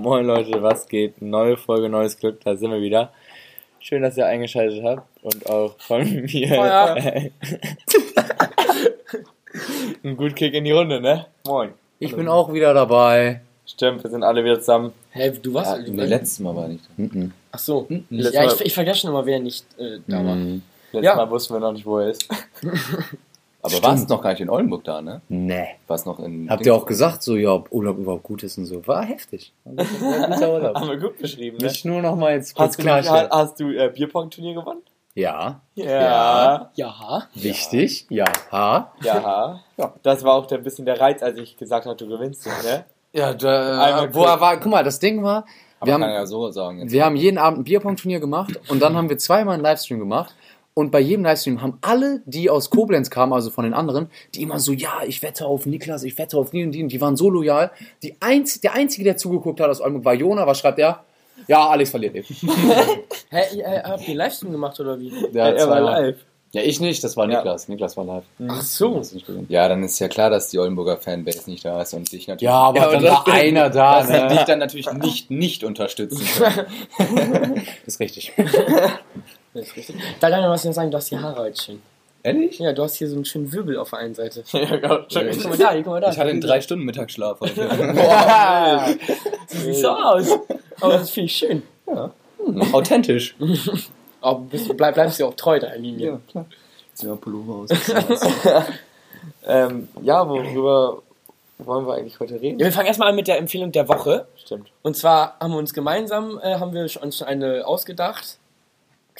Moin Leute, was geht? Neue Folge, neues Glück, da sind wir wieder. Schön, dass ihr eingeschaltet habt und auch von mir Feuer. ein gut Kick in die Runde, ne? Moin. Ich bin auch wieder dabei. Stimmt, wir sind alle wieder zusammen. Hä, du warst. Ja, du letztes Mal war nicht. Mhm. Ach so. Letztes Ja, Mal- ich, ich vergesse schon immer, wer nicht äh, da war. Mhm. Letztes Ja. Mal wussten wir noch nicht, wo er ist. Aber Stimmt. warst noch gar nicht in Oldenburg da, ne? Nee. Warst noch in. Habt ihr auch gesagt, so, ja, ob Urlaub überhaupt gut ist und so? War heftig. War ein guter Urlaub. Haben wir gut beschrieben, ne? Mich nur noch mal jetzt kurz Hast du, klarstellen. hast du äh, Bierpong-Turnier gewonnen? Ja, Ja. Ja. wichtig. Ja. Ha. Ja. Ja. Das war auch der bisschen der Reiz, als ich gesagt habe, du gewinnst, ne? Ja, da, Einmal wo er war, guck mal, das Ding war, Aber wir haben, ja so sagen jetzt. wir haben jeden Abend ein Bierpong-Turnier gemacht und dann haben wir zweimal einen Livestream gemacht. Und bei jedem Livestream haben alle, die aus Koblenz kamen, also von den anderen, die immer so, ja, ich wette auf Niklas, ich wette auf die und die, und die waren so loyal. Die einz der Einzige, der zugeguckt hat aus Oldenburg, war Jona. Was schreibt er? Ja, Alex verliert eben. Hä, ihr, äh, habt ihr einen Livestream gemacht oder wie? Der hat er war live. Ja, ich nicht, das war Ja. Niklas. Niklas war live. Ach so. Ja, dann ist ja klar, dass die Oldenburger Fanbase nicht da ist und dich natürlich. Ja, aber Ja, aber dann war einer da, dass ne? dich dann natürlich nicht, nicht unterstützen können. Das ist richtig. Das ist richtig. Da kann ich was noch sagen, du hast die Haare halt schön. Ehrlich? Ja, du hast hier so einen schönen Wirbel auf der einen Seite. Ja, genau. Guck mal da, guck mal da. Ich hatte einen drei Stunden Mittagsschlaf heute. Sieht so aus. Aber das finde ich schön. Authentisch. Aber bist, du- bleib, bleibst du auch treu deiner Linie. klar. Zieh mal Pullover aus. Ähm, ja, worüber wollen wir eigentlich heute reden? Ja, wir fangen erstmal an mit der Empfehlung der Woche. Stimmt. Und zwar haben wir uns gemeinsam, äh, haben wir uns schon eine ausgedacht.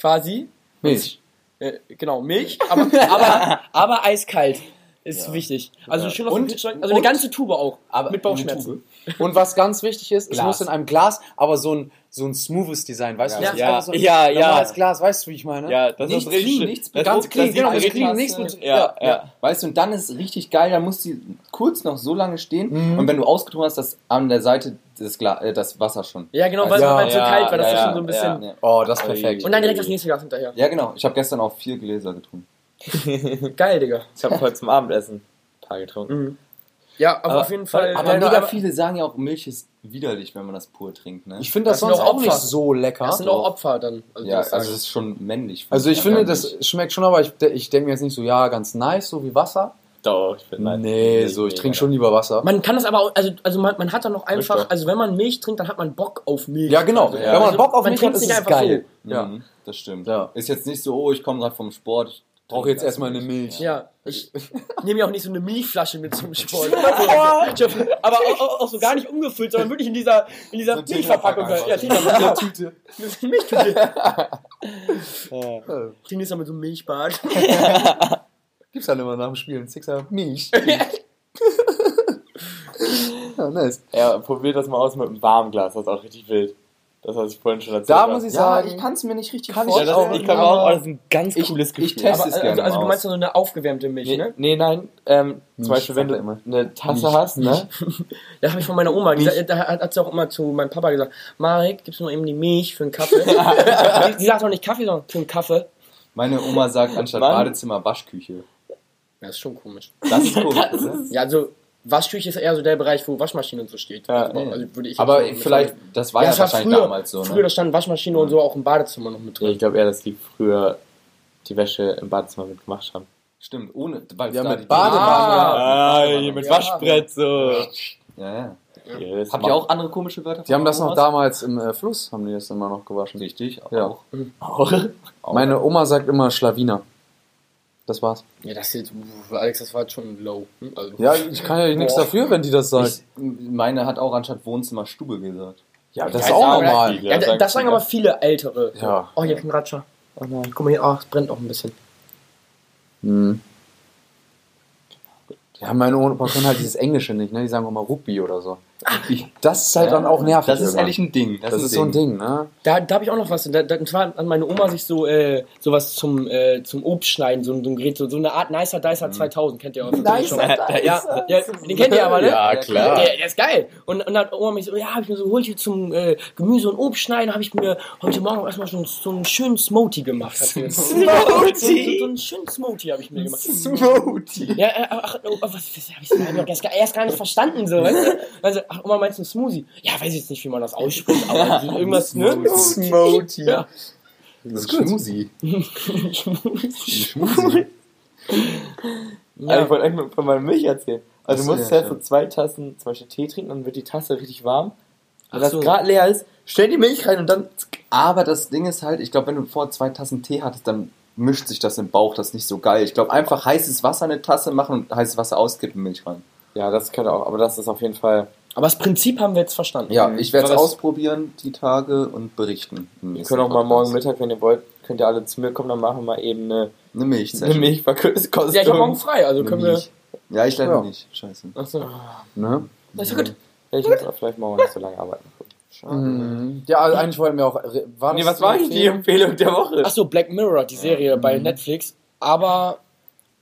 Quasi. Milch. Äh, genau, Milch, aber, aber, aber eiskalt. Ist wichtig. Also schön aus dem Und- Kühlschrank. Also eine ganze Tube auch. Aber mit Bauchschmerzen. Und was ganz wichtig ist, es Glas. muss in einem Glas, aber so ein, so ein smoothes Design, weißt du? Ja. Das ist Ja. so ein Ja, ja. normales Glas, weißt du, wie ich meine? Ja, das Nichts ist richtig. clean, nichts das Ganz clean, das genau, das clean, nichts mit, Ja, ja. Weißt du, und dann ist richtig geil, dann muss die kurz noch so lange stehen Mhm. und wenn du ausgetrunken hast, dass an der Seite das, Gla äh, das Wasser schon. Ja, genau, weil Ja, es so ja, kalt war, das ja, ist schon ja, so ein bisschen. Ja, Oh, das ist perfekt. Und dann direkt das nächste Glas hinterher. ja genau. Ich habe gestern auch vier Gläser getrunken. Geil, Digga. Ich habe heute zum Abendessen ein paar getrunken. Mhm. Ja, aber, Aber- auf jeden Fall. Aber mega aber- viele sagen ja auch, Milch ist widerlich, wenn man das pur trinkt. Ne? Ich finde das, Das sonst auch auch nicht Opfer. so lecker. Das sind auch Opfer dann. Also ja, das also das ist schon männlich. Also ich Ja, finde, das schmeckt schon, aber ich, ich denke mir jetzt nicht so, ja, ganz nice, so wie Wasser. Doch, ich bin Nee, so, ich trinke schon lieber Wasser. man kann das aber auch, also, also man, man hat dann noch einfach, also wenn man Milch trinkt, dann hat man Bock auf Milch. Ja, genau. Also, Wenn man Bock auf man Milch hat, ist es geil. so. Ja. Mhm, das stimmt. Ja. Ist jetzt nicht so, oh, ich komme gerade vom Sport. Ich Brauche jetzt erstmal eine Milch. Ja, ich nehme ja auch nicht so eine Milchflasche mit zum Sport. Aber auch, auch, auch so gar nicht umgefüllt, sondern wirklich in dieser, in dieser So Milchverpackung. Tetrapack Ja, einfach. Tetrapack. Milchtüte. Das mal mit so einem Milchbad. Gibt's dann immer nach dem Spiel einen Sixer Milch. ja, nice. ja, probiert das mal aus mit einem warmen Glas, das ist auch richtig wild. Das, was ich vorhin schon erzählt Da habe. muss ich Ja, sagen, ich kann es mir nicht richtig Kann ich Ja, das, vorstellen. ich kann auch, oh, das ist ein ganz Ich- cooles ich Gefühl. teste Aber, es also, gerne also du aus. meinst so eine aufgewärmte Milch, Nee, ne? nee, nein, ähm, zum Milch Beispiel, wenn du er immer. eine Tasse Milch. hast, ne? Das habe ich von meiner Oma. Die, sagt- da hat hat sie auch immer zu meinem Papa gesagt, Marek, gibst du mal eben die Milch für einen Kaffee? die, die sagt auch nicht Kaffee, sondern für einen Kaffee. Meine Oma sagt anstatt Mann. Badezimmer Waschküche. Ja, ist schon komisch. Das ist komisch, oder? Ja, also Waschküche ist eher so der Bereich, wo Waschmaschine und so steht. Ja, also, ja. also würde ich Aber so vielleicht, das war Ja, ja, wahrscheinlich früher, damals so, früher ne? da stand Waschmaschine und so auch im Badezimmer noch mit Nee, drin. ich glaube eher, dass die früher die Wäsche im Badezimmer mitgemacht haben. Stimmt, ohne, weil Ja, mit die- Badewanne. Ah, hier mit Ja. Waschbrett so. Ja, ja. Ja, das Habt ihr auch andere komische Wörter? die haben das noch damals im äh, Fluss, haben die das immer noch gewaschen. Richtig, Ja. auch. auch? auch. Meine Oma sagt immer Schlawiner. Das war's. Ja, das ist, uff, Alex, das war jetzt schon low. Also, Ja, ich kann ja nichts dafür, wenn die das sagt. ich, meine hat auch anstatt Wohnzimmer Stube gesagt. ja, das Ja, ist auch sagen normal. viele. ja, das sagen aber viele Ältere. Ja. Oh, hier kein Ratscher. Oh nein, guck mal hier, oh, es brennt auch ein bisschen. Hm. Ja, meine Opa können halt dieses Englische nicht, ne? Die sagen immer Rugby oder so. Ich, das ist halt dann auch nervig. Das ist irgendwann. ehrlich ein Ding. Das, ist so ein Ding, ne? Da, da habe ich auch noch was. Da, da, und zwar hat meine Oma sich so äh, sowas zum, äh, zum Obstschneiden, so, ein- so ein Gerät, so, so eine Art Nicer Dicer 2000, kennt ihr auch. Nicer ja, ja, den kennt ihr aber, ne? Ja, klar. Der, der ist geil. Und, und dann hat Oma mich so, ja, hab ich mir so geholt hier zum äh, Gemüse und Obstschneiden, habe ich mir heute Morgen erstmal so, so einen schönen Smoothie gemacht. Smoothie? So, so einen schönen Smoothie habe ich mir gemacht. Smoothie. Ja, äh, ach, oh, was, was hab ich hab ich erst, gar- erst gar nicht verstanden, so, weißt du? Also, ach, Oma, meinst du ein Smoothie? Ja, weiß ich jetzt nicht, wie man das ausspricht, aber irgendwas, ne? Smoothie. Ja. Das ist Schmusi. Schmusi. Also ich wollte eigentlich von meiner Milch erzählen. Also du musst ja, halt so zwei Tassen zum Beispiel Tee trinken, dann wird die Tasse richtig warm. Wenn das so. gerade leer ist, stell die Milch rein und dann Aber das Ding ist halt, ich glaube, wenn du vor zwei Tassen Tee hattest, dann mischt sich das im Bauch, das ist nicht so geil. Ich glaube, einfach heißes Wasser in eine Tasse machen und heißes Wasser auskippen, Milch rein. Ja, das könnte auch, aber das ist auf jeden Fall. Aber das Prinzip haben wir jetzt verstanden. Ja, Mhm. ich werde es ausprobieren, die Tage, und berichten. Wir können auch mal morgen. Mittag, wenn ihr wollt, könnt ihr alle zu mir kommen, dann machen wir mal eben eine, Eine Milch. eine Milchverkostung. Ja, ich habe morgen frei, also können wir. Ja, ich leider Ja. nicht. Scheiße. Achso. Ne? Das ist ja gut. Ja, ich muss auch vielleicht morgen nicht so lange arbeiten. Mhm. Ja, also eigentlich wollten wir auch. War Nee, was war eigentlich die Empfehlung der Woche? Achso, Black Mirror, die Serie bei Netflix. Aber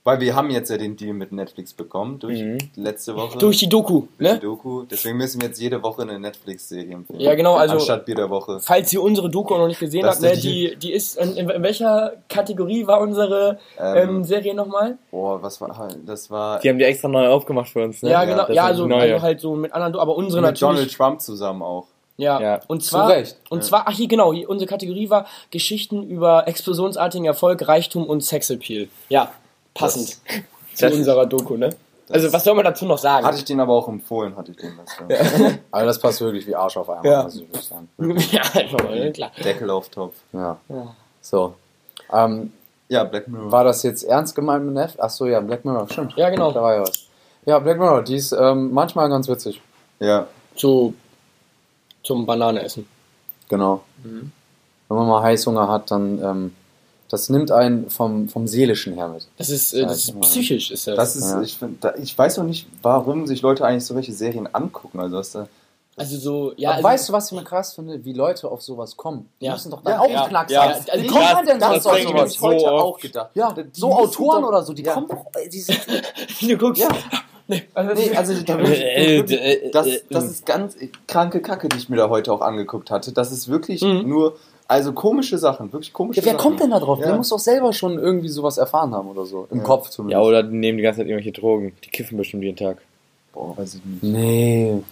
Weil wir haben jetzt ja den Deal mit Netflix bekommen, durch Mhm. letzte Woche. durch die Doku, durch ne? die Doku. Deswegen müssen wir jetzt jede Woche eine Netflix-Serie empfehlen. Ja, genau, also- Anstatt jeder Woche. Falls ihr unsere Doku noch nicht gesehen Das habt, ne, die- die, ist, in, in welcher Kategorie war unsere ähm, Ähm, Serie nochmal? boah, was war das war Die haben die extra neu aufgemacht für uns, ne? Ja, ja, genau, ja, ist also, also halt so mit anderen, aber unsere mit Donald natürlich. Trump zusammen auch. Ja. Ja. und zwar, Recht. und Ja. zwar, ach hier genau, hier, unsere Kategorie war Geschichten über explosionsartigen Erfolg, Reichtum und Sexappeal. Ja, passend zu Das- unserer Doku, ne? Also was soll man dazu noch sagen? Hatte ich den aber auch empfohlen, hatte ich den. Das war Also das passt wirklich wie Arsch auf einmal, Ja. muss ich wirklich sagen. ja, einfach mal, ne, klar. Deckel auf Topf. Ja. Ja. So. Ähm, Ja, Black Mirror. war das jetzt ernst gemeint mit Neff? Achso, ja, Black Mirror, stimmt. Ja, genau. Da war ja was. Ja, Black Mirror, die ist ähm, manchmal ganz witzig. ja. Zu, zum Banane essen. Genau. Mhm. Wenn man mal Heißhunger hat, dann ähm, das nimmt einen vom, vom Seelischen her mit. Das ist, äh, das ist psychisch, ist das. Das ist, Ja. ich, find, da, ich weiß auch nicht, warum sich Leute eigentlich so welche Serien angucken. Also, was da, also so, ja. Aber Also, weißt du, was ich mir krass finde? Wie Leute auf sowas kommen. Die Ja. müssen doch dann Ja, auch ja, Knacks ja. Also Wie das- kommt man denn das sonst auf sowas? mich so oft. gedacht. Ja, so müssen Autoren doch- oder so, die Ja. kommen doch. äh, Die sind, du guckst. Ja. Nee, also, Nee, also da Äh, wirklich, äh, das, äh, das ist ganz kranke Kacke, die ich mir da heute auch angeguckt hatte. Das ist wirklich Mhm. nur, also komische Sachen, wirklich komische ja, wer Sachen. kommt denn da drauf? Der Ja. muss doch selber schon irgendwie sowas erfahren haben oder so. Im Ja. Kopf Ja, zumindest. oder die nehmen die ganze Zeit irgendwelche Drogen. Die kiffen bestimmt jeden Tag. Boah, weiß ich nicht. Nee.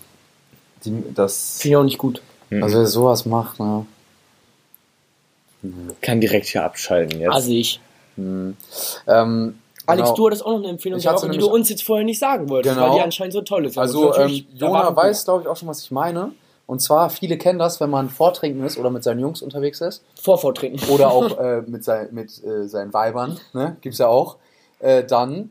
Die, das, Finde ich auch nicht gut. Also wer sowas macht, ne? Kann direkt hier abschalten jetzt. Also ich. Hm. Ähm, Alex, genau. du hattest auch noch eine Empfehlung, Ich der hatte Woche, die du uns jetzt vorher nicht sagen wolltest, Genau. weil die anscheinend so toll ist. Also, Aber ähm, Jona weiß, glaube ich, auch schon, was ich meine. Und zwar, viele kennen das, wenn man vortrinken ist oder mit seinen Jungs unterwegs ist. Vorvortrinken. Oder auch äh, mit, sein, mit äh, seinen Weibern, ne? gibt's ja auch. Äh, dann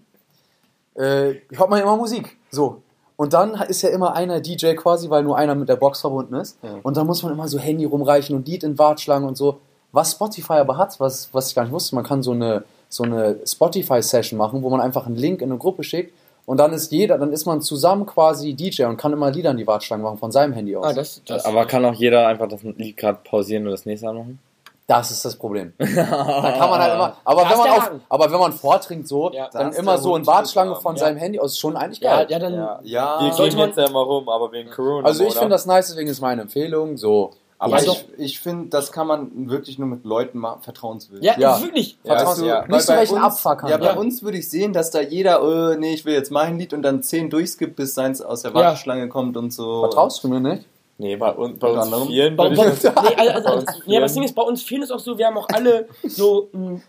äh, hört man immer Musik. So. Und dann ist ja immer einer DJ quasi, weil nur einer mit der Box verbunden ist. Ja. Und dann muss man immer so Handy rumreichen und Lied in Warteschlangen und so. Was Spotify aber hat, was, was ich gar nicht wusste, man kann so eine, so eine Spotify-Session machen, wo man einfach einen Link in eine Gruppe schickt und dann ist jeder, dann ist man zusammen quasi DJ und kann immer Lieder in die Warteschlangen machen von seinem Handy aus. Ah, das, das. Aber kann auch jeder einfach das Lied gerade pausieren und das nächste anmachen? Das ist das Problem. Da kann man halt immer, aber wenn man auf, aber wenn man vortrinkt so, Ja. dann immer so in Warteschlange von Ja. seinem Handy aus, ist schon eigentlich ja, geil. ja, dann. Ja. ja, Wir gehen man- jetzt ja immer rum, aber wegen Corona. Also ich finde das nice, deswegen ist meine Empfehlung so. Aber Ja, ich, ich finde, das kann man wirklich nur mit Leuten machen, vertrauenswürdig. Ja, Ja. wirklich. Ja, Vertrauen- ja. Nicht so welchen uns- Abfuck haben. Ja, bei Ja. uns würde ich sehen, dass da jeder, äh, nee, ich will jetzt mein Lied und dann zehn durchskippt, bis seins aus der Ja. Warteschlange kommt und so. Vertraust du mir nicht? Nee, bei, uns- bei uns anderem. vielen Bei, würde bei, nee, das- also, also, bei also, uns nee, aber das vielen- Ding ist, bei uns vielen ist auch so, wir haben auch alle so, m,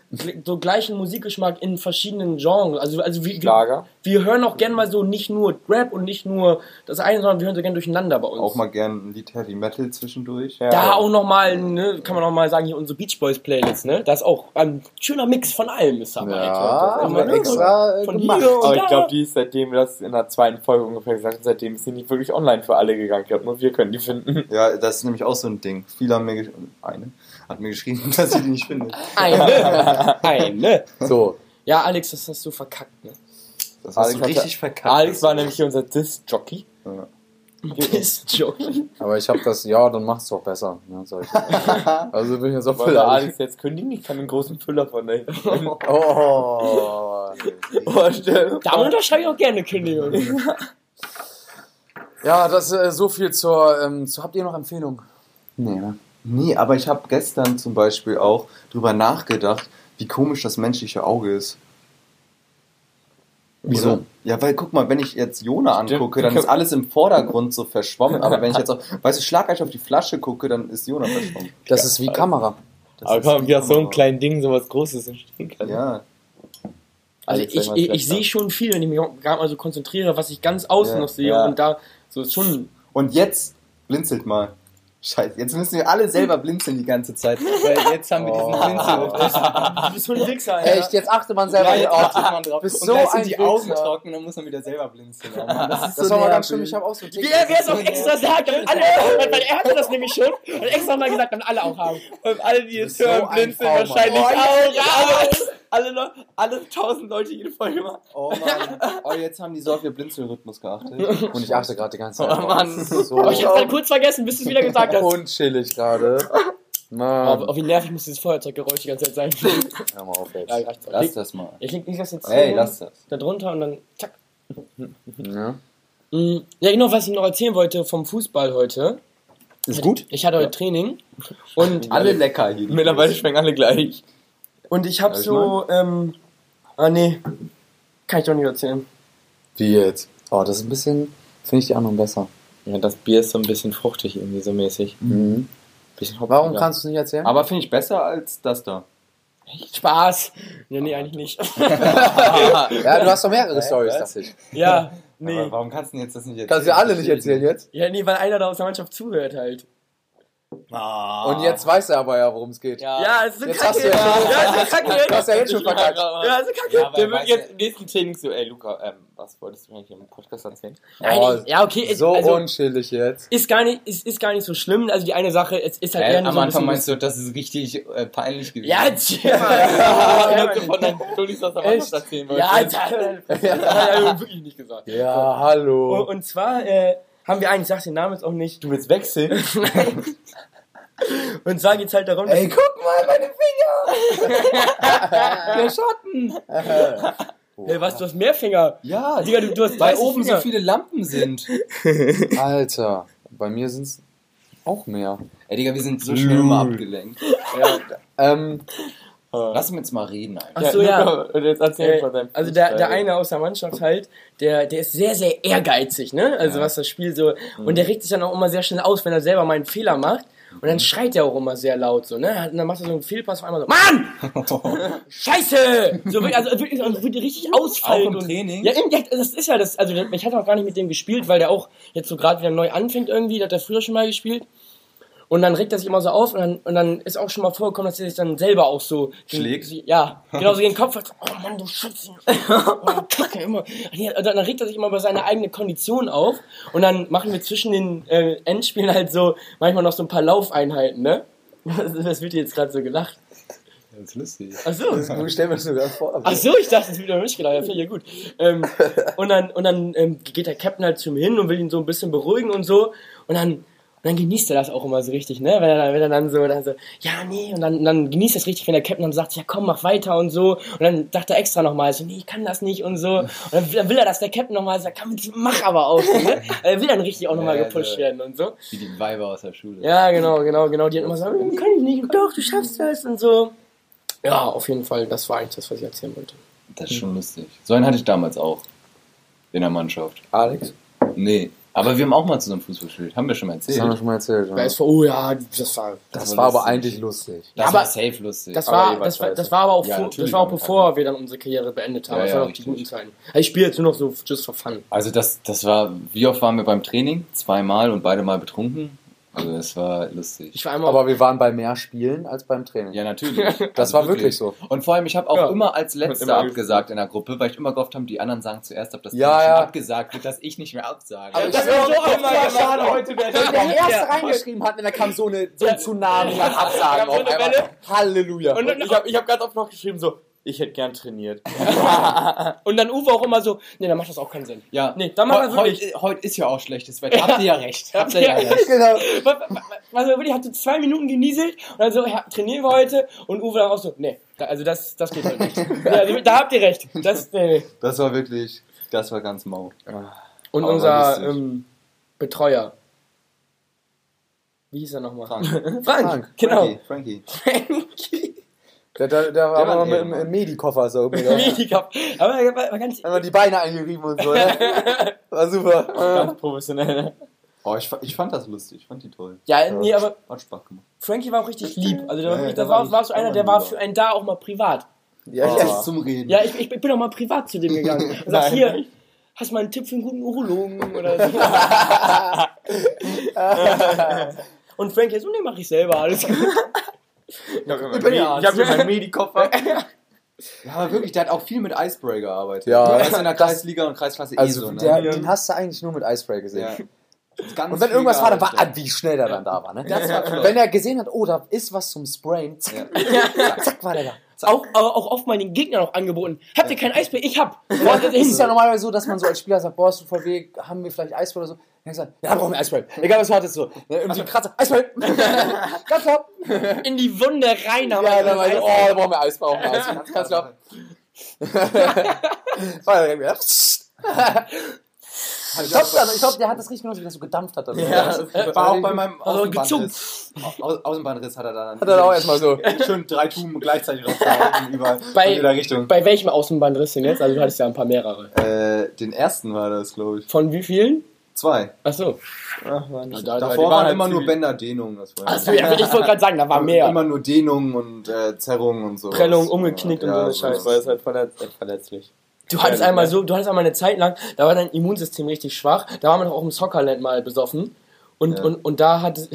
so gleichen Musikgeschmack in verschiedenen Genres. Also, also wir, wir, wir hören auch gern mal so nicht nur Rap und nicht nur das eine, sondern wir hören so gern durcheinander bei uns. Auch mal gern ein Lied Heavy Metal zwischendurch. Ja. Da auch nochmal, ne, kann man auch mal sagen, hier unsere Beach Boys Playlist, ne? Da ist auch ein schöner Mix von allem ist dabei. Ja, man wir extra von gemacht. hier und Aber ich glaube, die ist seitdem wir das in der zweiten Folge ungefähr gesagt haben, seitdem ist sie nicht wirklich online für alle gegangen. Ich glaube, nur wir können die finden. Ja, das ist nämlich auch so ein Ding. Viele haben mir geschrieben, eine hat mir geschrieben, dass sie die nicht findet. Eine. Eine. So. Ja, Alex, das hast du verkackt, ne? Das hast Alex du hatte- richtig verkackt. Alex war nämlich hier unser Disc-Jockey. Ja. Bist Jockey. Aber ich habe das, ja, dann mach's doch besser. Ne, also bin ich jetzt auch Wollen für Alex jetzt kündigen? Ich kann einen großen Füller von da hinten. Oh. vorstellen. Da unterschreibe ich auch gerne Kündigung. Ja, das äh, so viel zur, ähm, zu. Habt ihr noch Empfehlungen? Nee, ne? Nee, aber ich habe gestern zum Beispiel auch drüber nachgedacht, wie komisch das menschliche Auge ist. Wieso? Oder? Ja, weil guck mal, wenn ich jetzt Jona angucke, dann ist alles im Vordergrund so verschwommen. Aber wenn ich jetzt auch, weißt du, schlagartig auf die Flasche gucke, dann ist Jona verschwommen. Das ist wie Kamera. Das Aber komm, wie aus so einem Kamera. kleinen Ding so was Großes entstehen kann. Ja. Also ich, ich, ich sehe schon viel, wenn ich mich gerade mal so konzentriere, was ich ganz außen Ja, noch sehe ja. und da so ist schon. Und jetzt blinzelt mal. Scheiße, jetzt müssen wir alle selber blinzeln die ganze Zeit. Weil jetzt haben wir diesen Blinzel. Du bist so ein Wichser, Alter. Echt, jetzt achte man selber Ja, nicht jetzt auf. achtet man drauf. Bist und so sind ein die Augen trocken, dann muss man wieder selber blinzeln. Oh das ist Das so war mal ganz schlimm, ich habe auch so Wie er, wie er es auch extra sagt, damit alle, weil er hatte das nämlich schon und extra mal gesagt, damit alle auch haben. Und alle, die so hören, ein blinzeln V-Mann. wahrscheinlich Oh, auch. ja, alle, alle, Leu- alle tausend Leute jede Folge machen. Oh Mann. Oh, jetzt haben die so auf ihr Blinzelrhythmus geachtet. Und ich achte gerade die ganze Zeit. Oh, drauf. Mann. Das ist so Aber ich hab's dann kurz vergessen, bis du es wieder gesagt hast. unchillig gerade. Oh, Mann. oh, wie nervig muss dieses Feuerzeuggeräusch die ganze Zeit sein. Hör mal auf jetzt. ja, reicht so. Lass das mal. Ich leg nicht das jetzt Ey, lass das. da drunter und dann zack. Ja. Mm, Ja, genau, was ich noch erzählen wollte vom Fußball heute. Ist gut? Ich hatte heute Training und, Alle lecker hier. Mittlerweile schmecken alle gleich. und ich habe Darf ich so, ähm, ah nee, kann ich doch nicht erzählen. Wie jetzt? Oh, das ist ein bisschen, finde ich die anderen besser. Ja, das Bier ist so ein bisschen fruchtig irgendwie so mäßig. Mhm. Bisschen hopfiger. Warum kannst du es nicht erzählen? Aber finde ich besser als das da. Spaß. Ja, nee, eigentlich nicht. ja, du hast doch mehrere? Stories, dachte ich. ja, nee. Aber warum kannst du denn jetzt das nicht erzählen? Kannst du alle nicht erzählen jetzt? Ja, nee, weil einer da aus der Mannschaft zuhört halt. Ah. Und jetzt weiß er aber ja, worum es geht. Ja, es ist so Jetzt kacke. hast du ja- ja, es ist so kacke. Du hast ja jetzt schon verkackt. Ja, es ist kacke. Ja, der wird jetzt im nächsten Training so, ey Luca, ähm, was wolltest du eigentlich im Podcast erzählen? Nein, Oh, ich- ja, okay. es- So also, unchillig jetzt. ist gar nicht, ist, ist gar nicht so schlimm. Also die eine Sache, es ist halt Hä, eher am so Anfang meinst du, das ist richtig äh, peinlich gewesen. Ja, ja, Ja, ja, du von deinen Stories aus der Mannschaft erzählen wolltest. ja, er das hat er wirklich nicht gesagt. Ja, hallo. Und, und zwar äh, haben wir einen, ich sag den Namen jetzt auch nicht. Du willst wechseln? Und zwar geht's halt darum, dass Ey, guck mal, meine Finger! Der Schatten! Hey, was, du hast mehr Finger. Ja, Digga, du, du hast weil 30 oben so Finger. viele Lampen sind. Alter, bei mir sind es auch mehr. Ey, Digga, wir sind so schnell immer abgelenkt. Ähm, Lass uns jetzt mal reden einfach. Ach so, ja. Luca, Und jetzt erzähl Äh, von deinem also der, der eine aus der Mannschaft halt, der, der ist sehr, sehr ehrgeizig, ne? Also Ja. was das Spiel so. Und der regt sich dann auch immer sehr schnell aus, wenn er selber mal einen Fehler macht. Und dann schreit er auch immer sehr laut so, ne? Und dann macht er so einen Fehlpass auf einmal so, Mann! Scheiße! So, wirklich- also wirklich, also wirklich richtig ausfallen. Auch im Training? Ja, das ist ja das, also ich hatte auch gar nicht mit dem gespielt, weil der auch jetzt so gerade wieder neu anfängt irgendwie, der hat er früher schon mal gespielt. Und dann regt er sich immer so auf und dann, und dann ist auch schon mal vorgekommen, dass er sich dann selber auch so Schlägt? sie- Ja, genau so den Kopf hat. Oh Mann, du Schützen. Oh, Kacke, immer. Und dann regt er sich immer über seine eigene Kondition auf. Und dann machen wir zwischen den äh, Endspielen halt so manchmal noch so ein paar Laufeinheiten, ne? Das wird dir jetzt gerade so gelacht. Das ist lustig. Ach so. ich stell mir das sogar vor. Ach so, ich dachte, das wird über mich gelacht. Ja, finde ich ja gut. Ähm, und dann, und dann ähm, geht der Captain halt zu ihm hin und will ihn so ein bisschen beruhigen und so. Und dann, und dann genießt er das auch immer so richtig, ne? Wenn er, dann- wenn er dann so, dann so, ja, nee, und dann, dann genießt er es richtig, wenn der Captain dann sagt, ja komm, mach weiter und so. Und dann sagt er extra nochmal so, nee, ich kann das nicht und so. Und dann, dann will er, dass der Captain nochmal sagt, komm, mach aber auch. So, ne? Er will dann richtig auch nochmal Ja, gepusht so. werden und so. Wie die Weiber aus der Schule. Ja, genau, genau, genau. Die hat immer so, "Hm, kann ich nicht, doch, du schaffst das und so. Ja, auf jeden Fall, das war eigentlich das, was ich erzählen wollte. Das ist schon lustig. So einen hatte ich damals auch. In der Mannschaft. Alex, Nee. Aber wir haben auch mal zusammen Fußball gespielt. Haben wir schon mal das erzählt. haben wir schon mal erzählt. Bei Ja. SV, oh ja, das war, Das Das war war aber eigentlich lustig. Das aber war safe lustig. das Aber war, was das war, das war aber auch, Ja, vor, das war auch das bevor wir dann unsere Karriere beendet haben. Ja, das ja, waren auch die guten Zeiten. Also ich spiele jetzt nur noch so just for fun. Also das, das war, wie oft waren wir beim Training? Zweimal und beide mal betrunken. Also es war lustig. Ich war einmal, Aber wir waren bei mehr Spielen als beim Training. Ja, natürlich. Das Also war wirklich so. Und vor allem, ich habe auch Ja. immer als Letzter immer abgesagt in der Gruppe, weil ich immer gehofft habe, die anderen sagen zuerst, ob das Ja, ja. abgesagt wird, dass ich nicht mehr absage. Aber das wäre so oft mal schade, heute Wenn der erste reingeschrieben hat, und da kam so, eine, so ein Tsunami an Absagen auf einmal. Halleluja. Und ich habe ich hab ganz oft noch geschrieben so, ich hätte gern trainiert. und dann Uwe auch immer so, nee, dann macht das auch keinen Sinn. ja, Nee, dann machen wir Heu- wirklich. heute, heute ist ja auch schlechtes Wetter. Habt ihr ja recht. Habt ihr ja recht. genau. Also wirklich hat so zwei Minuten genieselt und dann so, ja, trainieren wir heute und Uwe dann auch so, nee, da, also das, das geht halt nicht. ja, also, da habt ihr recht. Das, nee. Das war wirklich, das war ganz mau. Und Aber unser ähm, Betreuer. Wie hieß er nochmal? Frank. Frank, Frank. genau. Frankie. Frankie. Frankie. Der, der, der war war aber mit dem Medikoffer so. Mega. Aber er ganz. Einmal die Beine eingerieben und so. Ne? War super. Ganz professionell. Oh, ich, ich fand das lustig, ich fand die toll. Ja, nee, aber Hat Spaß gemacht. Frankie war auch richtig lieb. Also der war Ja, der das war war, so einer, der war für einen da auch mal privat. Ja, Oh, ja. zum Reden. Ja, ich, ich, ich bin auch mal privat zu dem gegangen. Und sag, hier, hast du mal einen Tipp für einen guten Urologen oder so? Und Frankie so, nee, mach ich selber alles. Ich habe bin ja ich hab hier meinen Medikoffer. Ja, aber wirklich, der hat auch viel mit Icebreak gearbeitet. Ja. Der ist in der Kreisliga und Kreisklasse eh Also so, ne? der, den hast du eigentlich nur mit Icebreak gesehen. ja. Und wenn irgendwas war, dann war, ah, wie schnell der dann da war. Ne? Das war. Wenn er gesehen hat, oh, da ist was zum Sprayen, zack, zack, zack war der da. Auch, auch, auch oft mal den Gegnern auch angeboten. Habt ihr kein Eisbär? Ich hab. Das ist ja normalerweise so, dass man so als Spieler sagt, boah, hast du voll weh, haben wir vielleicht Eisball oder so? Dann sagt, ja, brauchen wir Eisball. Egal was du hattest, so. Ne, Irgendwie Kratzer, Eisball. Ganz klar. In die Wunde rein. Ja, dann war ich so, oh, da brauchen wir Eisball. Brauchen wir Eisball. Ganz klar. Ich glaube, glaub, der hat das richtig genutzt, wie das so gedampft hat. Dann. Ja, das war auch bei meinem Also Außenbandriss. Au- Außenbandriss hat er dann. Hat er auch erstmal so. Schön drei Tuben gleichzeitig rausgehalten, überall Bei- in jeder Richtung. Bei welchem Außenbandriss denn jetzt? Also du hattest ja ein paar mehrere. Äh, den ersten war das, glaube ich. Von wie vielen? Zwei. Achso. Ach, Mann. Da- da- Davor waren waren halt immer nur Bänderdehnungen. Das war Achso, ja, ich wollte gerade sagen, da war mehr. Immer nur Dehnungen und äh, Zerrungen und so. Prellung, umgeknickt und so eine Scheiße. Weil es halt verletz verletzlich. Du hattest Ja, einmal ja. so, du hattest einmal eine Zeit lang, da war dein Immunsystem richtig schwach. Da waren wir doch auch im Soccerland mal besoffen. Und, Ja. und, und da hat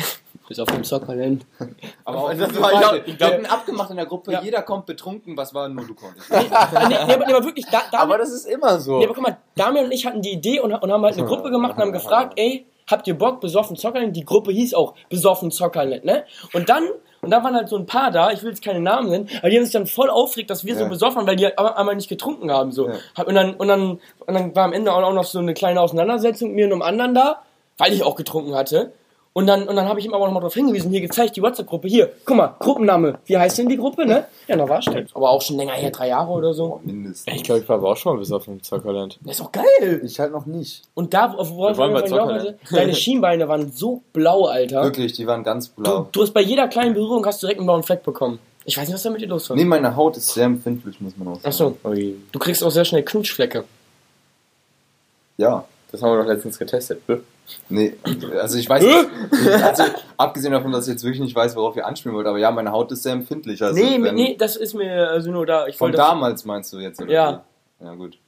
bis auf dem Soccerland. Aber auch Das war ich ich Wir hatten abgemacht in der Gruppe, Ja. jeder kommt betrunken, was war nur du konntest. Nee, nee, nee, aber, nee, aber wirklich, da, da Aber das ist immer so. Nee, aber guck mal, Damian und ich hatten die Idee und, und haben halt eine Gruppe gemacht und haben gefragt, ey, habt ihr Bock, besoffen Zockerland? Die Gruppe hieß auch besoffen Zockerland, ne? Und dann, und da waren halt so ein paar da, ich will jetzt keine Namen nennen, aber die haben sich dann voll aufgeregt, dass wir so Ja. besoffen waren, weil die halt aber einmal nicht getrunken haben, so. Ja. Und dann, und dann, und dann war am Ende auch noch so eine kleine Auseinandersetzung mit mir und einem anderen da, weil ich auch getrunken hatte. Und dann, und dann habe ich ihm aber nochmal darauf hingewiesen, hier gezeigt, die WhatsApp-Gruppe, hier, guck mal, Gruppenname, wie heißt denn die Gruppe, ne? Ja, da war es Aber auch schon länger her, drei Jahre oder so. Mindestens. Ich glaube, ich war aber auch schon mal bis auf dem Zockerland. Das ist doch geil! Ich halt noch nicht. Und da, worauf Wir auch Zockerland. deine Schienbeine waren so blau, Alter. Wirklich, die waren ganz Du, blau. du hast bei jeder kleinen Berührung hast du direkt einen blauen Fleck bekommen. Ich weiß nicht, was da mit dir los war. Nee, meine Haut ist sehr empfindlich, muss man auch sagen. Achso, Ui. du kriegst auch sehr schnell Knutschflecke. Ja. Das haben wir doch letztens getestet. Nee, also ich weiß nicht, also abgesehen davon, dass ich jetzt wirklich nicht weiß, worauf ihr anspielen wollt, aber ja, meine Haut ist sehr empfindlich. Also nee, wenn, nee, das ist mir also nur da. Ich Von damals meinst du jetzt, oder? Ja. wie? Ja, gut.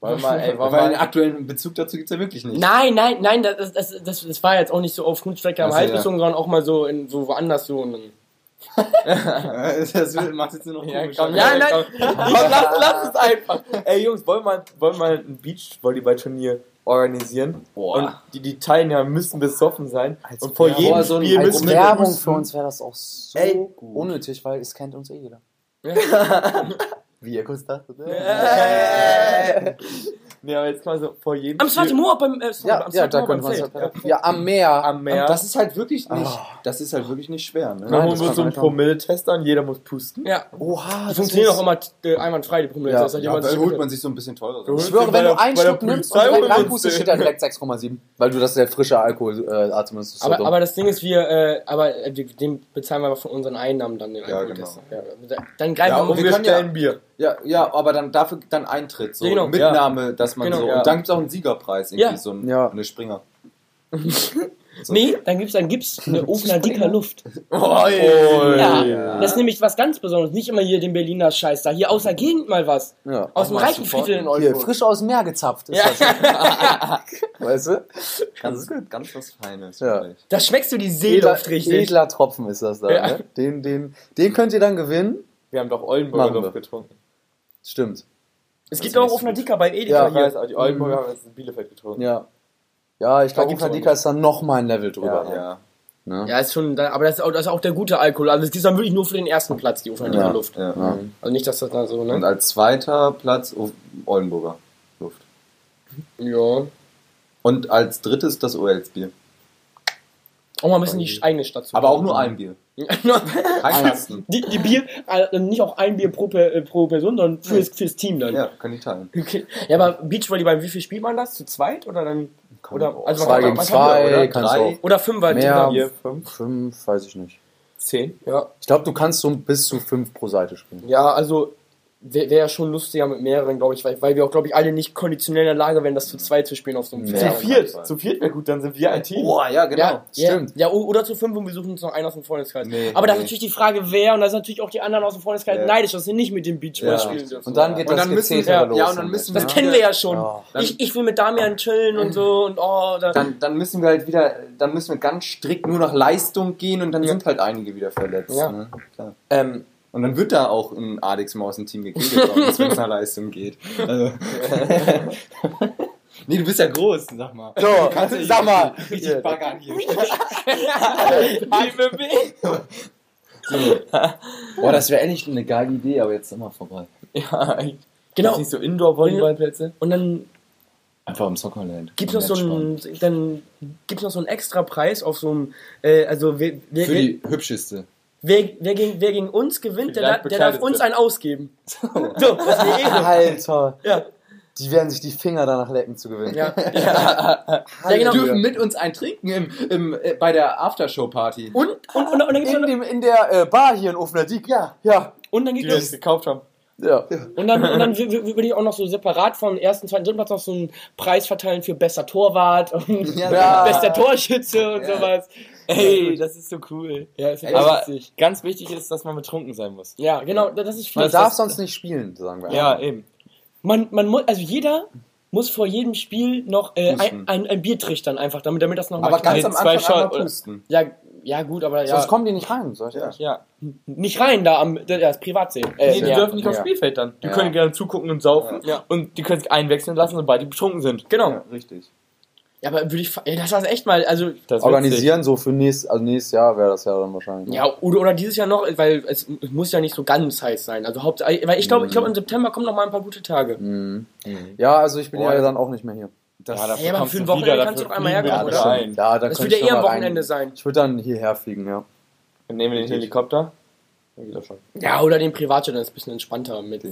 Wir mal, ey, Weil wir einen aktuellen Bezug dazu gibt's ja wirklich nicht. Nein, nein, nein, das, das, das, das war jetzt auch nicht so auf Knutschflecke am Ach so, Hals ja. bezogen, sondern auch mal so in so woanders so. Das macht jetzt nur noch Ja, komisch. komm, Nein, ja, nein. komm, komm, lass, lass es einfach. Ey, Jungs, wollen wir mal, wollen wir mal ein Beachvolleyball-Turnier organisieren? Boah. Und die, die Teilnehmer müssen besoffen sein. Als und vor jedem Boah, so ein- Spiel als müssen wir Werbung für uns wäre das auch so Ey. unnötig, weil es kennt uns eh jeder. Wie ihr kurz dachtet. Nee, aber jetzt mal so vor jedem am Svarte Moor beim, äh, Ja, am ja, da könnte man Feld. ja, am Meer. am Meer. Das ist halt wirklich nicht, Ah. das ist halt wirklich nicht schwer, ne? Dann kann uns so einen man Promille-Test an, jeder muss pusten. Ja, Oha, die das funktionieren auch immer äh, einwandfrei, die Probleme. Ja. Ja, da holt man sich so ein bisschen teurer. Ich schwöre, wenn du einen Schluck nimmst und direkt uns reinpustest, steht da direkt 6,7. Weil du das der frische Alkohol, äh, Aber, das Ding ist, wir, äh, aber äh, den bezahlen wir aber von unseren Einnahmen dann den Ja, Alkoholtest. genau. Ja, dann greifen wir und um. wir können stellen Bier. Ja, ja, aber dann dafür dann Eintritt, so Ja, genau. Mitnahme, dass man Genau, so. ja. Und dann gibt's auch einen Siegerpreis, irgendwie Ja. so ein, Ja. eine Springer. Nee, dann gibt's, dann gibt's eine Ofener dicker Luft. Oh, Ja, Ja. das ist nämlich was ganz Besonderes. Nicht immer hier den Berliner Scheiß da. Hier aus der Gegend mal was. ja. Aus dem mal reichen supporten. Viertel in Hier, Oldenburg. frisch aus dem Meer gezapft. Ist das. weißt du? Ganz, ganz was Feines. Ja. Da schmeckst du die Seeluft richtig. edler Tropfen ist das da. Ja. Ne? Den, den, den könnt ihr dann gewinnen. Wir haben doch Oldenburger. Luft getrunken. Stimmt. Es gibt auch Ofener dicker bei Edeka Ja, hier. weiß, aber die Oldenburger haben jetzt in Bielefeld getrunken. Ja. Ja, ich glaube, Ukadika auch ist dann nochmal ein Level drüber. Ja, Ja. Ne? Ja, ist schon, aber das ist, auch, das ist auch der gute Alkohol. Also es gibt dann wirklich nur für den ersten Platz die Ofener dicker Ja. Luft. ja. Ja. Also nicht, dass das da so, Und ne? als zweiter Platz O- Oldenburger Luft. Ja. Und als drittes das OLs-Bier. Auch mal ein bisschen die eigene Stadt zu Aber auch nur ein Bier. Kein Kasten. die, die Bier, also nicht auch ein Bier pro, Per- äh, pro Person, sondern fürs, fürs Team dann. Ja, kann ich teilen. Okay. Ja, aber Beachvolleyball, wie viel spielt man das? Zu zweit oder dann? Oder, also Zwei gegen zwei, oder drei. Oder Fünfer. Mehr. Team. Vier, fünf. Fünf, weiß ich nicht. Zehn? Ja. Ich glaube, du kannst so bis zu fünf pro Seite spielen. Ja, also wäre wär ja schon lustiger mit mehreren, glaube ich, weil, weil wir auch, glaube ich, alle nicht konditionell in der Lage wären, das zu zweit zu spielen auf so einem Ja. Feld. Zu viert. Zu viert wäre gut, dann sind wir ein Team. Boah, ja, genau. Ja, stimmt. Ja, oder zu fünf und wir suchen uns noch einen aus dem Freundeskreis. Nee, Aber da ist nee. natürlich die Frage, wer, und da sind natürlich auch die anderen aus dem Freundeskreis Ja. neidisch, dass sie nicht mit dem Beachball Ja. spielen dürfen. Und dann geht Und das dann müssen- ja, los. ja, und dann müssen das kennen wir ja schon. Ja. Ich, ich will mit Damian chillen und so und oh, da, Dann, dann müssen wir halt wieder, dann müssen wir ganz strikt nur nach Leistung gehen und dann sind halt einige wieder verletzt. Ja. Ne? Klar. Ähm, Und dann wird da auch ein Alex Maus im Team gekriegt, wenn es nach Leistung geht. Also. nee, du bist ja groß, sag mal. So, sag mal. Richtig baggern hier. Boah, das wäre echt eine geile Idee, aber jetzt sind wir vorbei. ja, ich- genau. Nicht so Indoor-Volleyballplätze? Und dann Einfach im Soccerland. gibt's noch so einen, dann gibt's noch so einen extra Preis auf so einem, äh, also wer, wer, Für die hübscheste. Wer, wer, gegen, wer gegen uns gewinnt, der, der darf uns einen ausgeben. So, das wäre Ehre. Alter. Ja, Die werden sich die Finger danach lecken zu gewinnen. ja, ja. ja, genau. Wir dürfen mit uns einen trinken im, im, äh, bei der Aftershow-Party. Und, und, und, und, dann gibt's In, noch, dem, in der äh, Bar hier in Ofnerdiek. Ja. Ja. und dann Die gibt wir es gekauft haben. Ja. Und dann, und dann würde ich auch noch so separat vom ersten, zweiten, dritten Platz noch so einen Preis verteilen für bester Torwart und Ja. bester Torschütze und Ja. sowas. Ey, das ist so cool. Ja, ist ja Aber lustig. ganz wichtig ist, dass man betrunken sein muss. Ja, genau, das ist Man Pflicht. darf Das- sonst nicht spielen, sagen wir. Ja, einfach. eben. man, man muss, also jeder muss vor jedem Spiel noch äh, ein, ein, ein Bier trichtern, einfach, damit, damit das nochmal Aber ganz am zwei Anfang einmal pusten. Ja, ja, gut, aber ja. Sonst kommen die nicht rein. Sag ich Ja. Ja. nicht rein da am, ja, das Privatsee. Äh, Nee, die ja. dürfen nicht aufs Ja. Spielfeld dann. Die Ja. können gerne zugucken und saufen. Ja. Und die können sich einwechseln lassen, sobald die betrunken sind. Genau. Ja, richtig. Ja, aber würde ich, ey, das war echt mal, also, Organisieren so für nächstes, also nächstes Jahr wäre das ja dann wahrscheinlich. ja, oder, oder dieses Jahr noch, weil es, es muss ja nicht so ganz heiß sein. Also Haupt, weil ich glaube, ich glaube, im September kommen noch mal ein paar gute Tage. Mhm. Ja, also ich bin Boah. ja dann auch nicht mehr hier. Das, Ja, Ja, aber für ein Wochenende wieder, kannst du doch einmal herkommen, wieder oder? Ja, da Das wird ja ich eher am mal rein. Wochenende sein. Ich würde dann hierher fliegen, ja. Dann nehmen wir den Helikopter. Dann geht das schon. Ja, oder den Privatjet, dann ist ein bisschen entspannter mit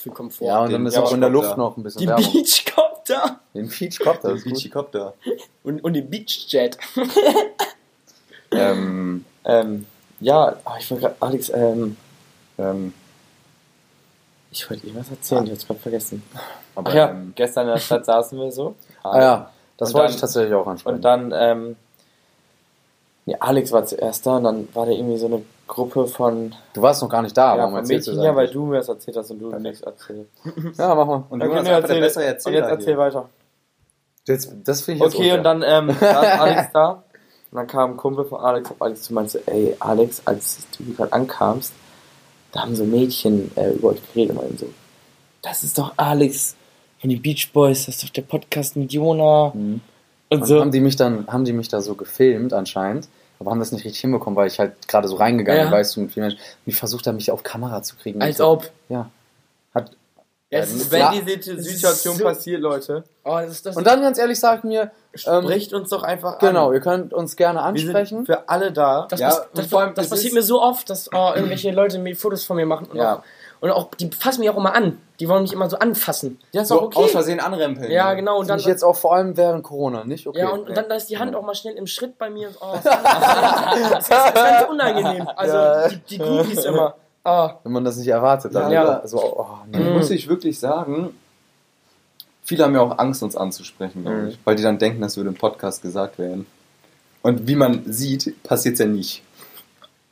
viel Komfort. Ja, und den dann ist auch in der. Luft noch ein bisschen die Wärmer. Beachcopter Den Beachcopter, gut. Beachcopter. und, und den Beachjet. Ähm, Ähm, ja, ah, ich wollte gerade, Alex, ähm, ähm, ich wollte dir was erzählen, ich hab's gerade vergessen. aber Ach ja, ähm, gestern in der Stadt saßen wir so. Ah ja, das wollte dann- ich tatsächlich auch ansprechen. Und dann, ähm, nee, Alex war zuerst da und dann war da irgendwie so eine Gruppe von, du warst noch gar nicht da, ja, warum erzählst du Mädchen, das ja, weil du mir das erzählt hast und du nichts erzählt. Ja, mach mal. und nee, ist einfach der bessere Und jetzt erzähl hier. weiter. Jetzt, das finde ich jetzt Okay, und dann ähm, saß Alex da und dann kam ein Kumpel von Alex auf Alex zu meinte, so, ey, Alex, als du gerade ankamst, da haben so Mädchen äh, über euch geredet und meinten so, das ist doch Alex von den Beach Boys, das ist doch der Podcast mit Jona Mhm. und Und so. haben die mich dann, haben die mich da so gefilmt anscheinend, aber haben das nicht richtig hinbekommen, weil ich halt gerade so reingegangen Ja. bin, weißt du, mit vielen Menschen. Und ich versucht habe, mich auf Kamera zu kriegen. Als so, ob. Ja. Hat, Ja, Ja, es ist, Wenn Ja, die ist Situation so- passiert, Leute, oh, das ist das. und dann ganz ehrlich sagt mir, ähm, sprecht uns doch einfach genau, an. ihr könnt uns gerne Wir sind ansprechen. für alle da. Das, Ja, und das, vor allem, das passiert mir so oft, dass oh, irgendwelche Leute mir Fotos von mir machen. Und, Ja. auch, und auch, die fassen mich auch immer an. Die wollen mich immer so anfassen. Ja, ist So doch okay. aus Versehen anrempeln. Ja, genau. Und Finde dann, ich jetzt auch vor allem während Corona, nicht? Okay. ja, und, und dann da ist die Hand auch mal schnell im Schritt bei mir. Oh, das, ist, das ist ganz unangenehm. Also Ja. die, die Groupies immer. Ah, Wenn man das nicht erwartet, dann Ja. so, oh, nee. Mhm. Muss ich wirklich sagen, viele haben ja auch Angst, uns anzusprechen, glaube Mhm. ich, weil die dann denken, das würde im Podcast gesagt werden. Und wie man sieht, passiert es ja nicht.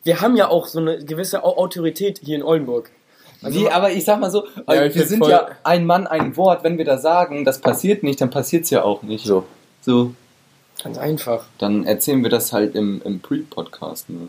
wir haben ja auch so eine gewisse Au- Autorität hier in Oldenburg. Also, Wie, aber ich sag mal so, Ja, äh, wir sind voll- ja ein Mann, ein Wort. Wenn wir da sagen, das passiert nicht, dann passiert es ja auch nicht. So. So, ganz einfach. dann erzählen wir das halt im, im Pre-Podcast. Ne?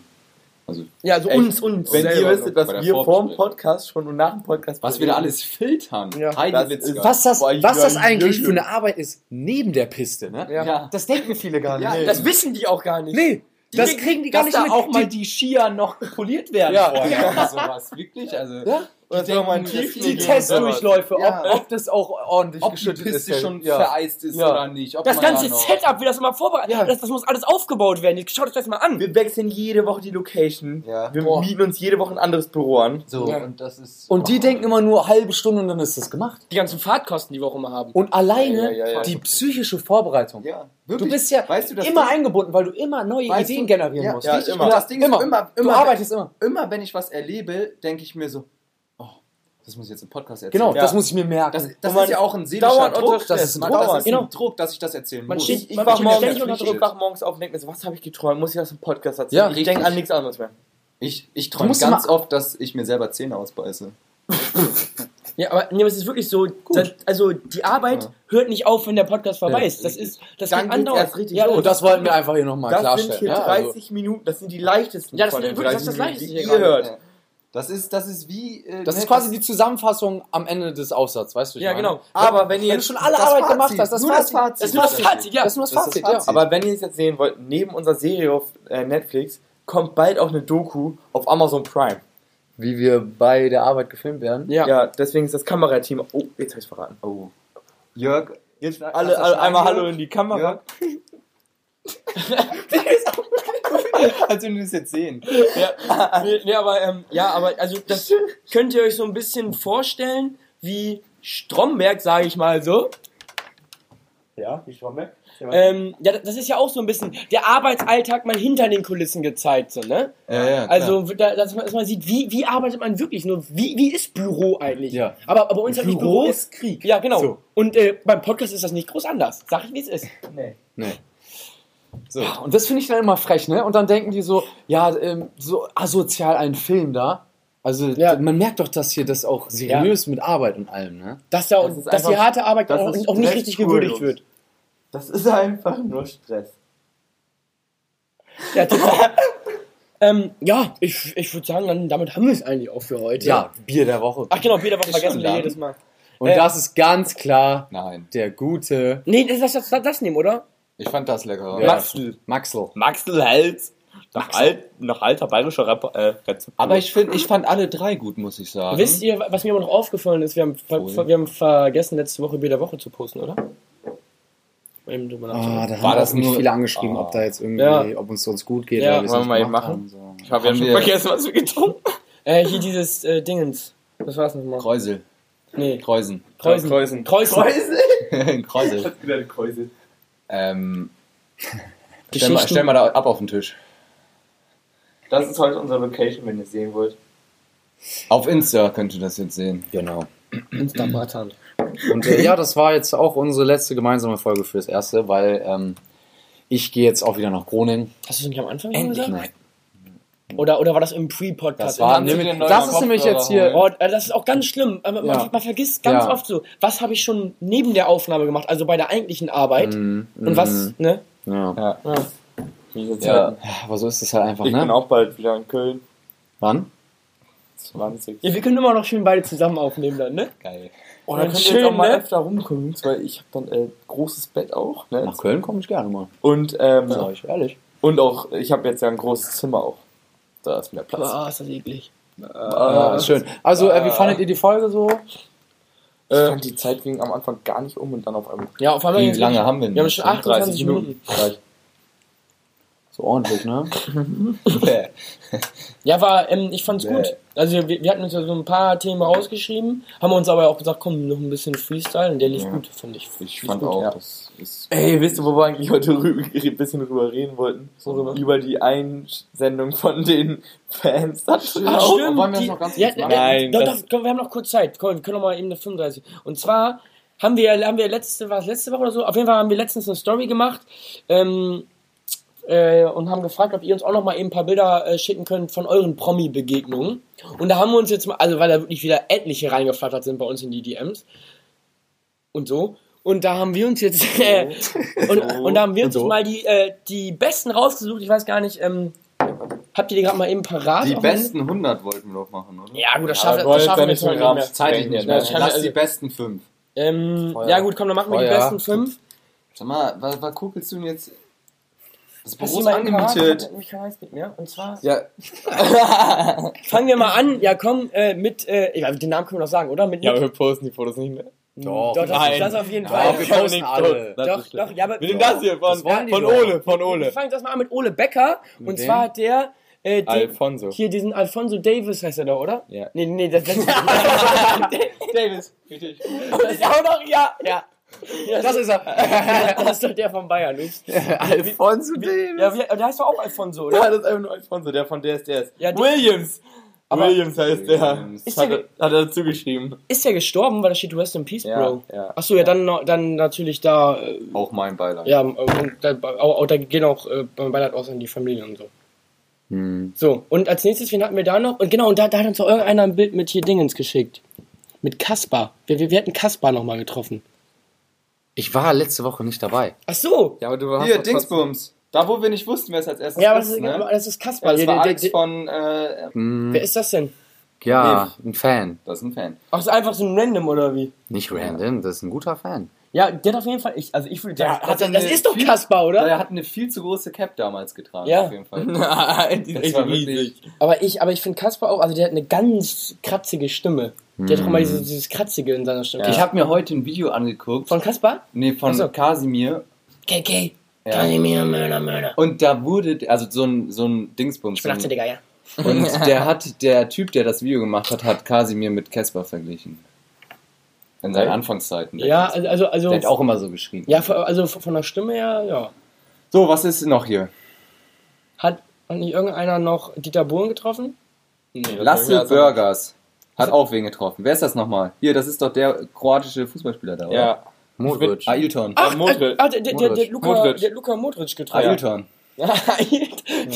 Also, Ja, also Echt? uns, uns. Wenn ihr wüsstet, so. was wir vor dem Vorbesprechung. Podcast schon und nach dem Podcast was wir da alles filtern. Ja. Das Was das, Boah, was das ja, eigentlich ja, für eine Arbeit ist, neben der Piste, ne? Ja. Ja. Das denken viele gar nicht. Ja, Das wissen die auch gar nicht. nee, Die das kriegen- die gar Dass nicht da mit. auch mal Die- Skier noch poliert werden Ja. vorher oder sowas. Wirklich? Also, Ja? Oder man denken, tief das- Die Testdurchläufe, Ja. ob, ob das auch ordentlich Ob die geschüttet Piste ist. schon ja. vereist ist Ja. oder nicht. Ob Das ganze da noch- Setup, wie das immer vorbereitet Ja. das, das muss alles aufgebaut werden. Schaut euch das mal an. Wir wechseln jede Woche die Location. Ja. Wir Boah. mieten uns jede Woche ein anderes Büro an. So, Ja. und das ist. Und die denken immer nur halbe Stunde und dann ist das gemacht. Die ganzen Fahrtkosten, die wir auch immer haben. Und alleine Ja, ja, ja, ja. die psychische Vorbereitung. Ja, Du wirklich. bist ja weißt du, immer Ding- eingebunden, weil du immer neue Weißt Ideen du- generieren ja, musst. ja, immer. Das Ding Immer. ist immer, du immer, arbeitest immer. immer, wenn ich was erlebe, denke ich mir so, das muss ich jetzt im Podcast erzählen. Genau, Ja. das muss ich mir merken. Das, das ist ja auch ein seelischer Druck. Das ist ein Druck, das ist genau. ein Druck, dass ich das erzählen Man muss. steht- Ich, ich Man wach steht morgens, unter ich Druck. wach morgens auf und denke mir so, was habe ich geträumt? Muss ich das im Podcast erzählen? Ja, ich denke an nichts anderes mehr. Ich, ich träume ganz oft, dass ich mir selber Zähne ausbeiße. Ja, aber, nee, es ist wirklich so, das, also die Arbeit Ja. hört nicht auf, wenn der Podcast vorbei ist. Das ist, das Dann geht andauernd. erst richtig ja, los. und das wollten wir einfach hier nochmal Das klarstellen. sind hier ja, also- 30 Minuten, das sind die leichtesten Ja, das von ist den wirklich 30 das Minuten, Leichteste die ihr hört. Das ist, das ist wie. Äh, das ne, ist quasi die Zusammenfassung am Ende des Aufsatzes, weißt du? Ja, meine? genau. Aber wenn ihr Wenn du jetzt schon alle das Arbeit Fazit, gemacht hast, das nur das Fazit. Fazit. Das ist nur das Fazit, ja. Das ist nur das Das ist Fazit, das ja. Fazit. Aber wenn ihr es jetzt sehen wollt, neben unserer Serie auf äh, Netflix kommt bald auch eine Doku auf Amazon Prime. Wie wir bei der Arbeit gefilmt werden. Ja. Ja, deswegen ist das Kamerateam. Oh, jetzt habe ich verraten. Oh. Jörg, Jetzt alle, alle einmal? Hallo in die Kamera. als wir das jetzt sehen. Ja, nee, nee, aber, ähm, ja, aber also das könnt ihr euch so ein bisschen vorstellen, wie Stromberg, sage ich mal so. Ja, wie Stromberg. Ähm, ja, das ist ja auch so ein bisschen der Arbeitsalltag mal hinter den Kulissen gezeigt, so, ne? Ja, ja, klar. Also, da, dass, man, dass man sieht, wie, wie arbeitet man wirklich nur, wie, wie ist Büro eigentlich? Ja. Aber, aber bei uns halt nicht Büro Büro. ist Krieg. Ja, genau. So. Und äh, beim Podcast ist das nicht groß anders. Sag ich, wie es ist. Nee. Nee. So. Und das finde ich dann immer frech, ne? Und dann denken die so, ja, ähm, so asozial ein Film da. Also Ja. man merkt doch, dass hier das auch seriös mit Arbeit und allem, ne? Dass, da, Das dass die einfach- harte Arbeit auch, auch nicht richtig gewürdigt wird. Das ist einfach nur Stress. Ja, total. ähm, ja ich, ich würde sagen, dann, damit haben wir es eigentlich auch für heute. Ja, Bier der Woche. Ach genau, Bier der Woche vergessen wir jedes Mal. Und äh, das ist ganz klar Nein, der gute Nee, das, das, das, das nehmen, oder? Ich fand das leckerer. Ja. Maxl. Maxel. Maxl Hals. Nach, alt, nach alter bayerischer Rep äh, Rezept. Aber ich finde, ich fand alle drei gut, muss ich sagen. Wisst ihr, was mir aber noch aufgefallen ist? Wir haben, ver, wir haben vergessen, letzte Woche Bier der Woche zu posten, oder? Eben drüber Ah, da War haben das nicht viele angeschrieben, Ah. ob da jetzt irgendwie, Ja. ob uns sonst gut geht Ja, oder wir es wollen wir mal eben machen? haben. So. Ich habe ja schon vergessen, was wir getrunken Äh, hier dieses äh, Dingens. Was war das nochmal? Kreusel. Nee, Kreusen. Kreuzen. Kreuzen. Kreuzen. Kreusel. wieder Kreuzel. Ähm, stell, mal, stell mal da ab auf den Tisch. Das ist heute unsere Location, wenn ihr es sehen wollt. Auf Insta könnt ihr das jetzt sehen. Genau. Instagram. Und äh, ja, das war jetzt auch unsere letzte gemeinsame Folge fürs Erste, weil ähm, ich gehe jetzt auch wieder nach Groningen. Hast du es nicht am Anfang Endlich. gesagt? Nein. Oder, oder war das im Pre-Podcast? Das war neue das ist nämlich jetzt hier. Oh, das ist auch ganz schlimm. Man, Ja. man vergisst ganz Ja. oft so, was habe ich schon neben der Aufnahme gemacht, also bei der eigentlichen Arbeit. Mhm, Und was, mhm. ne? Ja. Ja. Ja. Ja. Ja, aber so ist es halt einfach, Ich bin ne? auch bald wieder in Köln. Wann? 20. ja, wir können immer noch schön beide zusammen aufnehmen dann, ne? Geil. Oh, dann könnt schön, ihr jetzt auch mal ne? öfter rumkommen, weil ich habe dann äh, großes Bett auch. Ne? Nach Köln komme ich gerne mal. Und, ähm, Sag ich ehrlich. und auch, ich habe jetzt ja ein großes Zimmer auch. Da ist mehr Platz. Ah, ist das eklig. Ja, ist schön. Also, äh, wie fandet ihr die Folge so? Ich fand die Zeit ging am Anfang gar nicht um und dann auf einmal. Ja, auf einmal Wie lange haben wir denn? Wir haben schon 28 Minuten. Gleich. So ordentlich, ne? Ja, war, ähm, ich fand's gut. Also wir, wir hatten uns ja so ein paar Themen rausgeschrieben, haben uns aber auch gesagt, komm, noch ein bisschen Freestyle und der lief Ja. gut, fand ich. Ich fand gut, auch, ja. das ist. Ey, wisst ihr, wo wir eigentlich heute ein bisschen drüber reden wollten? Worüber? Über die Einsendung von den Fans. Das Ach, stimmt. Wollen wir das die- noch ganz ja, kurz ja, machen? Nein, Doch, doch, komm, wir haben noch kurz Zeit. Komm, wir können noch mal eben eine 35. Und zwar haben wir, haben wir letzte, war es letzte Woche oder so? Auf jeden Fall haben wir letztens eine Story gemacht ähm, äh, und haben gefragt, ob ihr uns auch noch mal eben ein paar Bilder äh, schicken könnt von euren Promi-Begegnungen. Und da haben wir uns jetzt mal, also weil da wirklich wieder etliche reingeflattert sind bei uns in die DMs und so. Und da haben wir uns jetzt äh, und, und da haben wir uns so. mal die, äh, die besten rausgesucht. Ich weiß gar nicht, ähm, habt ihr die gerade mal eben parat? Die besten 100 wollten wir doch machen, oder? Ja, gut, das Ja, schaffen, wir das schaffen wir jetzt nicht mehr. mehr. Zeitlich nicht mehr. Lass also- die besten fünf. Ähm, Feuer. ja gut, komm, dann machen wir die Feuer. besten fünf. Sag mal, was, was guckelst du denn jetzt? Das Büro ist angemietet? Ich weiß nicht mehr. Und zwar. Ja, Fangen wir mal an. Ja, komm, äh, mit, äh, den Namen können wir noch sagen, oder? Mit, ja, mit, wir posten die Fotos nicht mehr. Doch, doch, das, nein. das auf jeden Ja, Fall. wir kann posten nicht alle. Das doch, ist doch, ja, aber. Wie denn das hier? Von, Das von doch. Ole, von Wir Ole. fangen das mal an mit Ole Becker. und wem? zwar der, äh, den, Alfonso. hier diesen Alfonso Davis heißt er da, oder? Ja. Nee, nee, das, das, Davis. Richtig. das ist auch noch, ja, ja. ja Das ist er. Das ist doch der von Bayern. Ups. Alfonso Davis. Ja, wie, der heißt doch auch Alfonso, oder? Ja, das ist einfach nur Alfonso, der von DSDS. Ja, die- Williams. Aber- Williams heißt der. Ist hat, er, hat er dazu geschrieben. Ist der gestorben, weil da steht Rest in Peace, Ja, Bro? ja. Achso, ja, dann, noch- dann natürlich da, äh, Auch mein Beileid. ja, und da, auch, auch, da gehen auch äh, beim Beileid aus an die Familie und so. Hm. So, und als nächstes, wen hatten wir da noch? Und genau, und da, da hat uns doch irgendeiner ein Bild mit hier Dingens geschickt. Mit Kaspar. Wir, wir, wir hatten Kaspar nochmal getroffen. Ich war letzte Woche nicht dabei. Ach so! Ja, aber du hast Hier, Dingsbums. Da, wo wir nicht wussten, wer es als erstes Ja, aber ist. das ist, ne? aber das ist Kaspar. das Hier, war der, der, Alex der, von, äh, Hm, wer ist das denn? ja, ein Fan. das ist ein Fan. Ach, ist einfach so ein Random oder wie? Nicht random, das ist ein guter Fan. Ja, der hat auf jeden Fall, ich, also ich würde Der sagen, hat das, eine das ist doch viel- Kaspar, oder? Der hat eine viel zu große Cap damals getragen, Ja. auf jeden Fall. Nein, die Das ist war riesig. Aber ich, aber ich finde Kaspar auch, also der hat eine ganz kratzige Stimme. Der hat doch immer dieses, dieses Kratzige in seiner Stimme. Ich habe mir heute ein Video angeguckt. Von Kaspar? nee, von so. Kasimir. KK. Ja. Kasimir, Mörder, Mörder. Und da wurde, also so ein, so ein Dingsbums. Ich bin 18, Digga, ja. Und der hat, der Typ, der das Video gemacht hat, hat Kasimir mit Casper verglichen. In seinen. Anfangszeiten. Ja, Casper. also, also, Der hat auch immer so geschrieben. ja, also von der Stimme her, ja. So, was ist noch hier? Hat, hat nicht irgendeiner noch Dieter Bohlen getroffen? Lasse Burgers. Hat auch wen getroffen. Wer ist das nochmal? Hier, das ist doch der kroatische Fußballspieler da, oder? Ja. Modric. Ailton. Ach, Modric. ah, der, der, der, der. Luka, Modric. der Luka Modric getroffen. Ailton. Ja,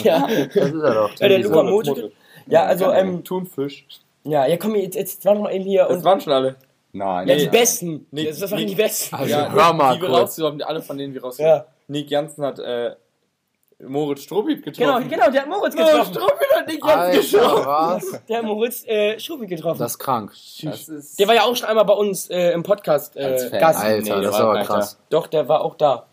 ja. Das ist er doch. Ja, der Wieso? Luka Modric. Ja, also, ähm, Thunfisch. ja, ja, komm, jetzt, jetzt war noch mal eben hier Das und waren schon alle. Nein. ja, die nein. Besten. Nee, das, waren die Besten. Also, Ja, hör mal die wir kurz. rausgenommen, alle von denen wir rausgenommen Ja. Nick Jansen hat äh, Moritz Strobit Genau, getroffen. genau, der hat Moritz Moritz getroffen. Strobit hat Jansen Alter, geschossen. was? Der hat Moritz äh, Schubi getroffen. Das ist krank. Das ist der war ja auch schon einmal bei uns äh, im Podcast äh, Als Fan. Gast. Alter, Nee, das ist war aber krass. Doch, der war auch da.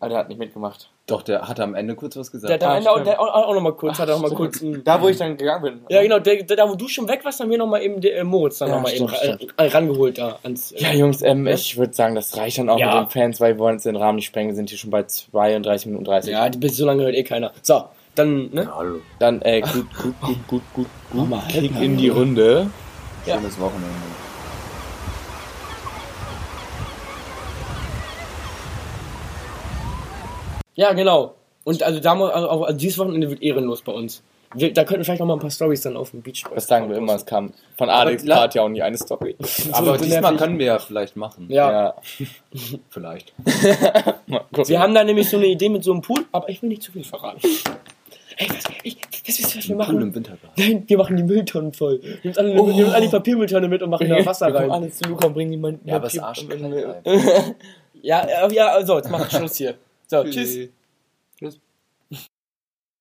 Ah, der hat nicht mitgemacht. Doch, der hat am Ende kurz was gesagt. Der hat am Ah, Ende auch, der auch, auch noch mal kurz, hat er auch mal kurz. ein- Da, wo ich dann gegangen bin. Ja, genau, der, der, da wo du schon weg warst, haben wir noch mal eben der, äh, Moritz dann Ja, noch mal eben stimmt, äh, rangeholt da ans. Äh, Ja, Jungs, ähm, ich würde sagen, das reicht dann auch Ja. mit den Fans, weil wir wollen jetzt den Rahmen nicht sprengen. Wir sind hier schon bei 32 Minuten 30. ja, bis so lange hört eh keiner. So, dann, ne? Hallo. Dann, äh, gut, gut, gut, gut, gut, gut. mal Kick in die Runde. Schönes Wochenende. Ja, genau. Und also, da, also, also dieses Wochenende wird ehrenlos bei uns. Wir, da könnten wir vielleicht noch mal ein paar Stories dann auf dem Beach Das sagen wir immer, es kam von Alex Part ja auch nie eine Story. Aber so diesmal können wir ja vielleicht machen. Ja. Vielleicht. Mal gucken. Wir haben da nämlich so eine Idee mit so einem Pool, aber ich will nicht zu viel verraten. Hey, was, ich, das ist, was wir Pool machen. im Wintergarten. Nein, wir machen die Mülltonnen voll. Wir nehmen alle, nehmen alle die Papiermülltonne mit und machen da Wasser rein. alle zu und bringen die mal Ja, aber es ist Papier- arschkalt. Ja, äh, ja, also, jetzt machen wir Schluss hier. So, tschüss.